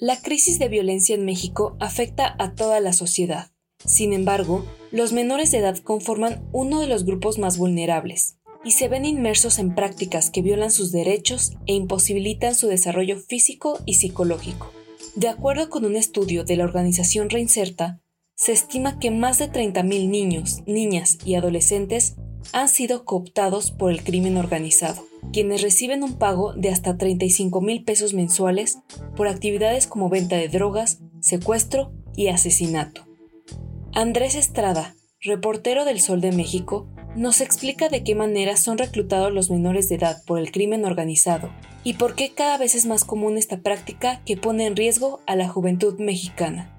La crisis de violencia en México afecta a toda la sociedad. Sin embargo, los menores de edad conforman uno de los grupos más vulnerables y se ven inmersos en prácticas que violan sus derechos e imposibilitan su desarrollo físico y psicológico. De acuerdo con un estudio de la organización Reinserta, se estima que más de 30.000 niños, niñas y adolescentes han sido cooptados por el crimen organizado, quienes reciben un pago de hasta 35 mil pesos mensuales por actividades como venta de drogas, secuestro y asesinato. Andrés Estrada, reportero del Sol de México, nos explica de qué manera son reclutados los menores de edad por el crimen organizado y por qué cada vez es más común esta práctica que pone en riesgo a la juventud mexicana.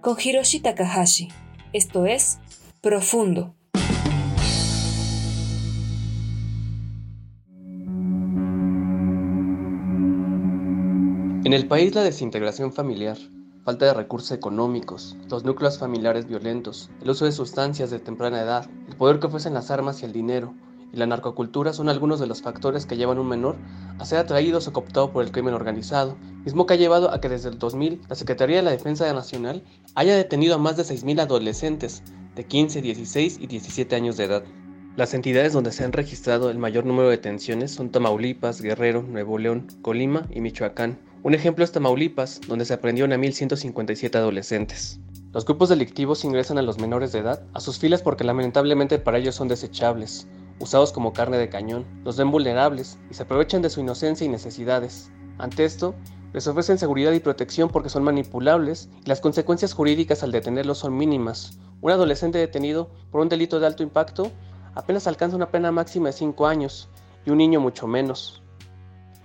Con Hiroshi Takahashi, esto es Profundo. En el país la desintegración familiar, falta de recursos económicos, los núcleos familiares violentos, el uso de sustancias de temprana edad, el poder que ofrecen las armas y el dinero, y la narcocultura son algunos de los factores que llevan a un menor a ser atraído o cooptado por el crimen organizado, mismo que ha llevado a que desde el 2000 la Secretaría de la Defensa Nacional haya detenido a más de 6.000 adolescentes de 15, 16 y 17 años de edad. Las entidades donde se han registrado el mayor número de detenciones son Tamaulipas, Guerrero, Nuevo León, Colima y Michoacán. Un ejemplo es Tamaulipas, donde se aprendieron a 1.157 adolescentes. Los grupos delictivos ingresan a los menores de edad a sus filas porque lamentablemente para ellos son desechables, usados como carne de cañón, los ven vulnerables y se aprovechan de su inocencia y necesidades. Ante esto, les ofrecen seguridad y protección porque son manipulables y las consecuencias jurídicas al detenerlos son mínimas. Un adolescente detenido por un delito de alto impacto apenas alcanza una pena máxima de 5 años y un niño mucho menos.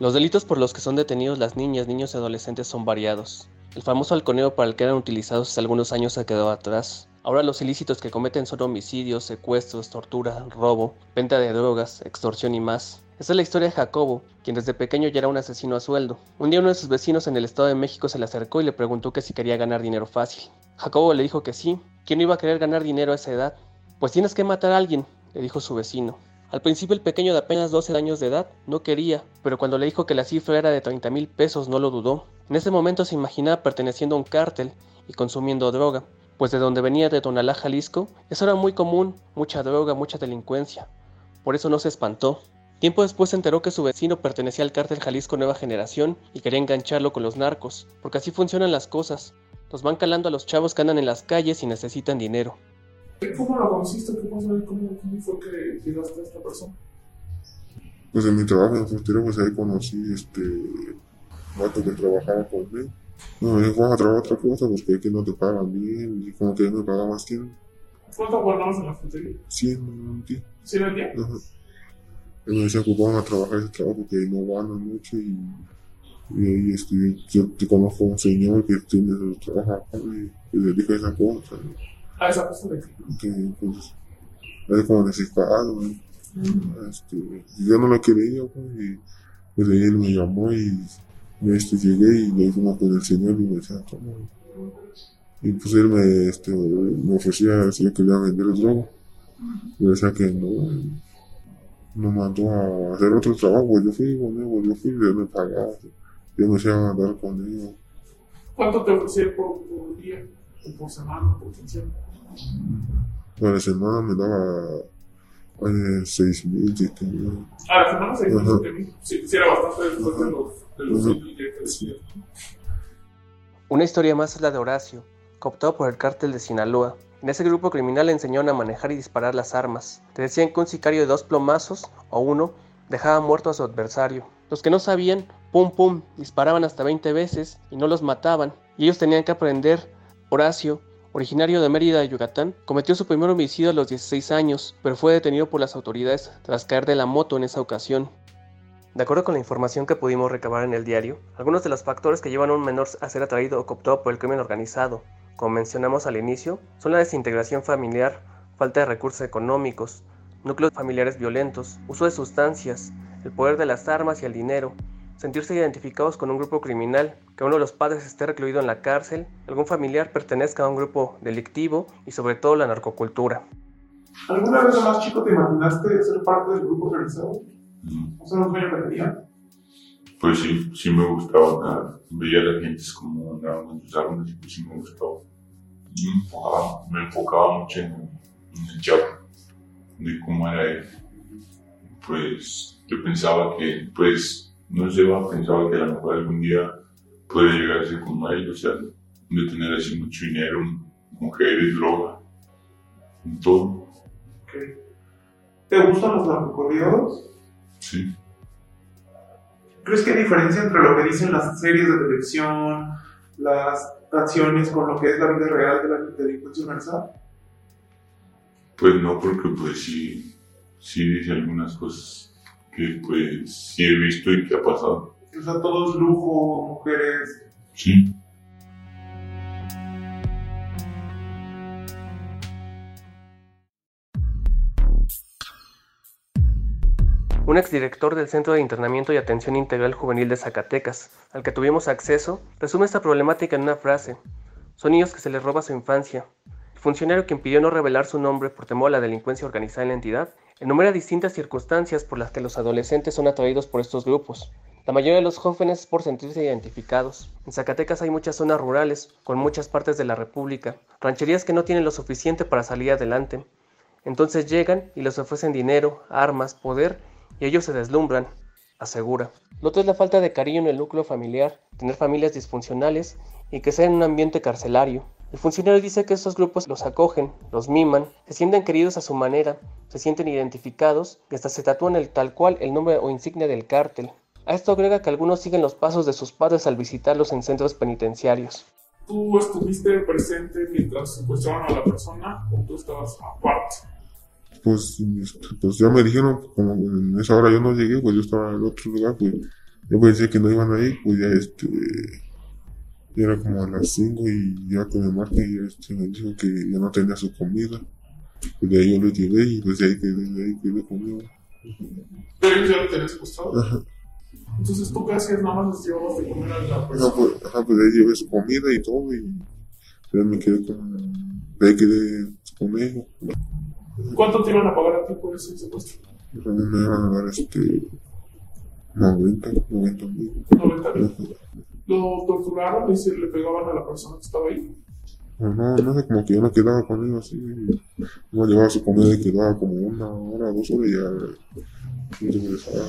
Los delitos por los que son detenidos las niñas, niños y adolescentes son variados. El famoso halconeo para el que eran utilizados hace algunos años se quedó atrás. Ahora los ilícitos que cometen son homicidios, secuestros, tortura, robo, venta de drogas, extorsión y más. Esta es la historia de Jacobo, quien desde pequeño ya era un asesino a sueldo. Un día uno de sus vecinos en el Estado de México se le acercó y le preguntó que si quería ganar dinero fácil. Jacobo le dijo que sí. ¿Quién iba a querer ganar dinero a esa edad? Pues tienes que matar a alguien, le dijo su vecino. Al principio el pequeño de apenas 12 años de edad no quería, pero cuando le dijo que la cifra era de 30 mil pesos no lo dudó. En ese momento se imaginaba perteneciendo a un cártel y consumiendo droga, pues de donde venía de Tonalá, Jalisco, eso era muy común, mucha droga, mucha delincuencia. Por eso no se espantó. Tiempo después se enteró que su vecino pertenecía al cártel Jalisco Nueva Generación y quería engancharlo con los narcos, porque así funcionan las cosas. Los van calando a los chavos que andan en las calles y necesitan dinero. ¿Cómo la conociste? ¿Qué pasó? ¿Cómo, ¿Cómo fue que llegaste a esta persona? Pues en mi trabajo en frontera, pues ahí conocí este vato que trabajaba conmigo. No, me dijo, vamos a trabajar otra cosa, pues que aquí no te pagan bien, y como que me paga más tiempo. ¿Cuánto guardabas en la frontería? 100 un día. ¿100 al día? Ajá. Él me decía, pues vamos a trabajar ese trabajo que no gana mucho y, y ahí este, yo te conozco a un señor que tiene su trabajo y, y le dije esa cosa. ¿A esa persona? que pues es como necesitado, ¿no? este, y yo no lo quería, pues, y pues él me llamó y este, llegué y le fuimos con el señor y me decía, toma. Y pues él me, este, me ofrecía si yo quería vender el droga. Y decía que no, me mandó a hacer otro trabajo, yo fui con él, yo fui y él me pagaba. Yo me hacía andar con él. ¿Cuánto te ofrecía por, por día? ¿O por semana? ¿Por quincena? A la semana me daba eh, 6 mil, 7 mil. A la semana 6 mil, 7 mil. Sí, sí, era bastante después de los, de los Ajá. mil que te decía. Una historia más es la de Horacio, cooptado por el cártel de Sinaloa. En ese grupo criminal le enseñaron a manejar y disparar las armas. Te decían que un sicario de dos plomazos o uno dejaba muerto a su adversario. Los que no sabían, pum pum, disparaban hasta 20 veces y no los mataban. Y ellos tenían que aprender. Horacio, originario de Mérida, Yucatán, cometió su primer homicidio a los 16 años, pero fue detenido por las autoridades tras caer de la moto en esa ocasión. De acuerdo con la información que pudimos recabar en el diario, algunos de los factores que llevan a un menor a ser atraído o cooptado por el crimen organizado como mencionamos al inicio, son la desintegración familiar, falta de recursos económicos, núcleos familiares violentos, uso de sustancias, el poder de las armas y el dinero, sentirse identificados con un grupo criminal, que uno de los padres esté recluido en la cárcel, algún familiar pertenezca a un grupo delictivo y sobre todo la narcocultura. ¿Alguna vez más chico te imaginaste ser parte del grupo organizado? ¿O sea, un sueño que tenías? Pues sí, sí me gustaba. Veía a la gente como andaban con sus armas y pues sí me gustaba. Y me enfocaba, me enfocaba mucho en, en el chavo, de cómo era él. Pues yo pensaba que, pues, no sé, pensaba que a lo mejor algún día puede llegar a ser como él, o sea, de tener así mucho dinero, mujeres, droga, todo. Okay. ¿Te gustan los narcocorridos? Sí. ¿Crees que hay diferencia entre lo que dicen las series de televisión, las canciones, con lo que es la vida real de la delincuencia organizada? Pues no, porque pues sí, sí dice algunas cosas que pues sí he visto y que ha pasado. O sea, todo es lujo, mujeres. Sí. un exdirector del Centro de Internamiento y Atención Integral Juvenil de Zacatecas, al que tuvimos acceso, resume esta problemática en una frase. Son niños que se les roba su infancia. Funcionario que impidió no revelar su nombre por temor a la delincuencia organizada en la entidad, enumera distintas circunstancias por las que los adolescentes son atraídos por estos grupos. La mayoría de los jóvenes por sentirse identificados. En Zacatecas hay muchas zonas rurales, con muchas partes de la República, rancherías que no tienen lo suficiente para salir adelante. Entonces llegan y les ofrecen dinero, armas, poder y ellos se deslumbran, asegura. Lo otro es la falta de cariño en el núcleo familiar, tener familias disfuncionales y que sea en un ambiente carcelario. El funcionario dice que estos grupos los acogen, los miman, se sienten queridos a su manera, se sienten identificados y hasta se tatúan el tal cual el nombre o insignia del cártel. A esto agrega que algunos siguen los pasos de sus padres al visitarlos en centros penitenciarios. ¿Tú estuviste presente mientras secuestraron a la persona o tú estabas aparte? pues, pues ya me dijeron, como en esa hora yo no llegué, pues yo estaba en otro lugar, pues yo pensé que no iban a ir, pues ya este, ya era como a las 5 y ya que me marqué, ya este, me dijo que ya no tenía su comida. Pues de ahí yo lo llevé y pues de ahí quedé, de ahí quedé conmigo. ¿Pero ya lo tenías? Ajá. Entonces tú qué hacías, nada más les llevabas de comer a la persona. Ajá, pues, ajá, pues de ahí llevé su comida y todo y ya me quedé con, de ahí quedé conmigo. ¿Cuánto te iban a pagar a ti por ese secuestro? Me iban a dar este. 90, 90 mil. 90 mil. ¿Lo torturaron y se le pegaban a la persona que estaba ahí? No, no sé, como que yo no quedaba con ellos así. No llevaba su comida y quedaba como una hora, dos horas y ya regresaba.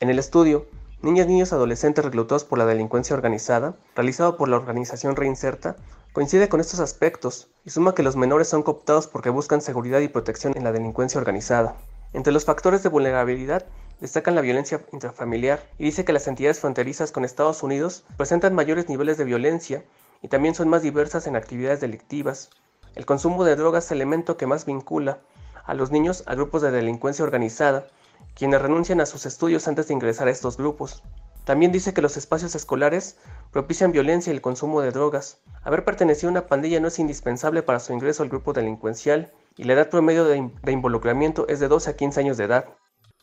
En el estudio, Niñas, niños, adolescentes reclutados por la delincuencia organizada, realizado por la organización Reinserta, Coincide con estos aspectos y suma que los menores son cooptados porque buscan seguridad y protección en la delincuencia organizada. Entre los factores de vulnerabilidad destacan la violencia intrafamiliar y dice que las entidades fronterizas con Estados Unidos presentan mayores niveles de violencia y también son más diversas en actividades delictivas. El consumo de drogas es el elemento que más vincula a los niños a grupos de delincuencia organizada, quienes renuncian a sus estudios antes de ingresar a estos grupos. También dice que los espacios escolares propician violencia y el consumo de drogas. Haber pertenecido a una pandilla no es indispensable para su ingreso al grupo delincuencial y la edad promedio de, involucramiento es de 12 a 15 años de edad.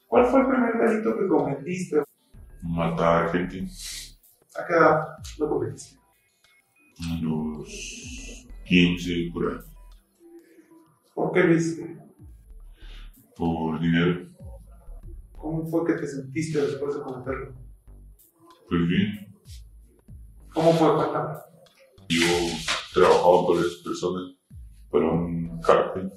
¿Cuál fue el primer delito que cometiste? Matar gente. ¿A qué edad lo cometiste? A los 15 por ahí. ¿Por qué lo hiciste? Por dinero. ¿Cómo fue que te sentiste después de cometerlo? Pues bien. ¿Cómo fue? Cuéntame. Yo trabajaba con esas personas para un cártel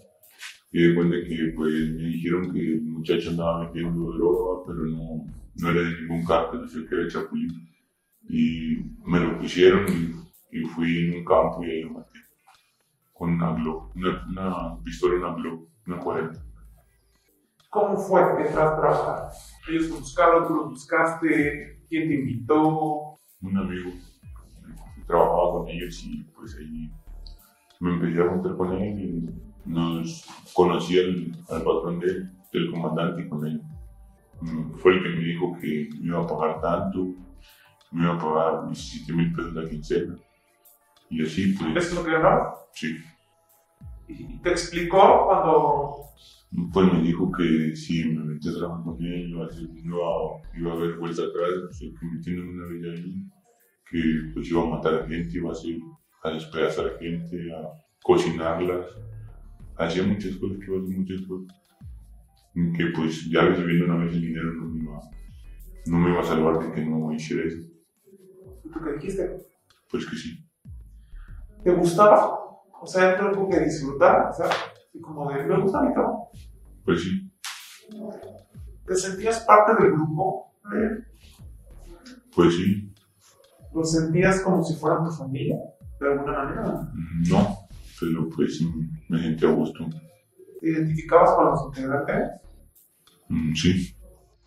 y de cuenta que pues me dijeron que el muchacho andaba metiendo droga, pero no, no era de ningún cártel, sino que era chapulín. Y me lo pusieron y, fui en un campo y ahí lo maté. Con una Glock, una, una pistola, una Glock, una 40. ¿Cómo fue que a trabajar? Ellos buscaron, tú los buscaste, ¿Quién te invitó? Un amigo. Trabajaba con ellos y pues ahí me empecé a juntar con él y nos conocí al, patrón de, del comandante y con él. Mm, fue el que me dijo que me iba a pagar tanto, me iba a pagar 17 mil pesos la quincena. Y así, pues. ¿Es lo que ganaba? Sí. ¿Y te explicó cuando Pues me dijo que si me metía con él, iba a, hacer- iba, iba a haber vuelta atrás, sea, que me tienen una vida ahí, que pues iba a matar a gente, iba a, hacer, a despedazar a gente, a cocinarlas. Hacía muchas cosas, que muchas cosas. Que pues ya recibiendo una vez el dinero no me iba, no me iba a salvar de que no hiciera eso. tú qué dijiste? Pues que sí. ¿Te gustaba? O sea, era algo que disfrutar, o sea, como de, me gusta mi trabajo. Pues sí. ¿Te sentías parte del grupo? ¿Eh? Pues sí. ¿Lo sentías como si fueran tu familia? De alguna manera. No. Pero pues sí, me sentí a gusto. ¿Te identificabas con los integrantes? Mm, Sí.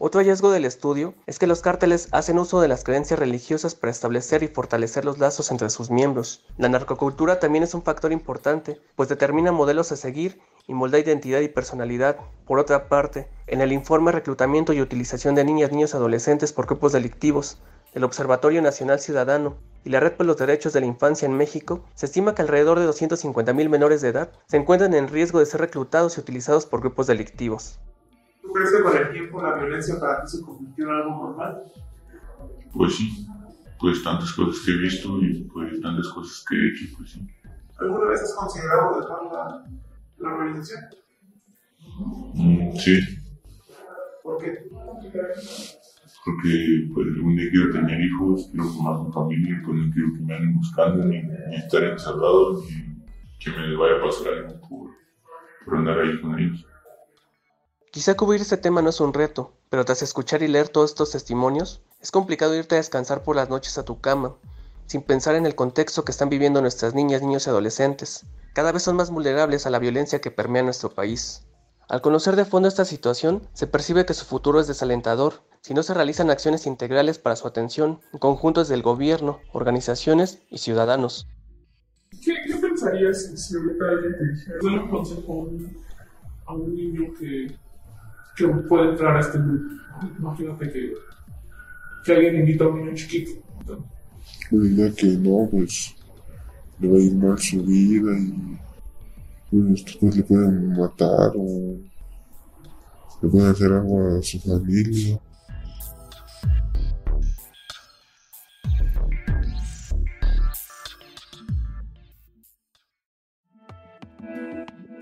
Otro hallazgo del estudio es que los cárteles hacen uso de las creencias religiosas para establecer y fortalecer los lazos entre sus miembros. La narcocultura también es un factor importante, pues determina modelos a seguir y molda identidad y personalidad. Por otra parte, en el informe Reclutamiento y Utilización de Niñas, Niños y Adolescentes por Grupos Delictivos del Observatorio Nacional Ciudadano y la Red por los Derechos de la Infancia en México, se estima que alrededor de 250.000 menores de edad se encuentran en riesgo de ser reclutados y utilizados por grupos delictivos. ¿Tú crees que con el tiempo la violencia para ti se convirtió en algo normal? Pues sí, pues tantas cosas que he visto y pues tantas cosas que he hecho, pues sí. ¿Alguna vez has considerado dejar la, la organización? Mm, sí, ¿Por qué? Porque pues algún día quiero tener hijos, quiero formar una familia, pues no quiero que me anden buscando ni, ni estar encerrado ni que me vaya a pasar algo por, por andar ahí con ellos. Quizá cubrir este tema no es un reto, pero tras escuchar y leer todos estos testimonios, es complicado irte a descansar por las noches a tu cama, sin pensar en el contexto que están viviendo nuestras niñas, niños y adolescentes. Cada vez son más vulnerables a la violencia que permea nuestro país. Al conocer de fondo esta situación, se percibe que su futuro es desalentador si no se realizan acciones integrales para su atención en conjuntos del gobierno, organizaciones y ciudadanos. ¿Qué, qué pensarías si ahorita alguien te dijera, un consejo a un, niño que, que puede entrar a este grupo? Imagínate que, que alguien invita a un niño chiquito. ¿no? Pues diría que no, pues le va a ir mal su vida y pues después le pueden matar o le pueden hacer algo a su familia.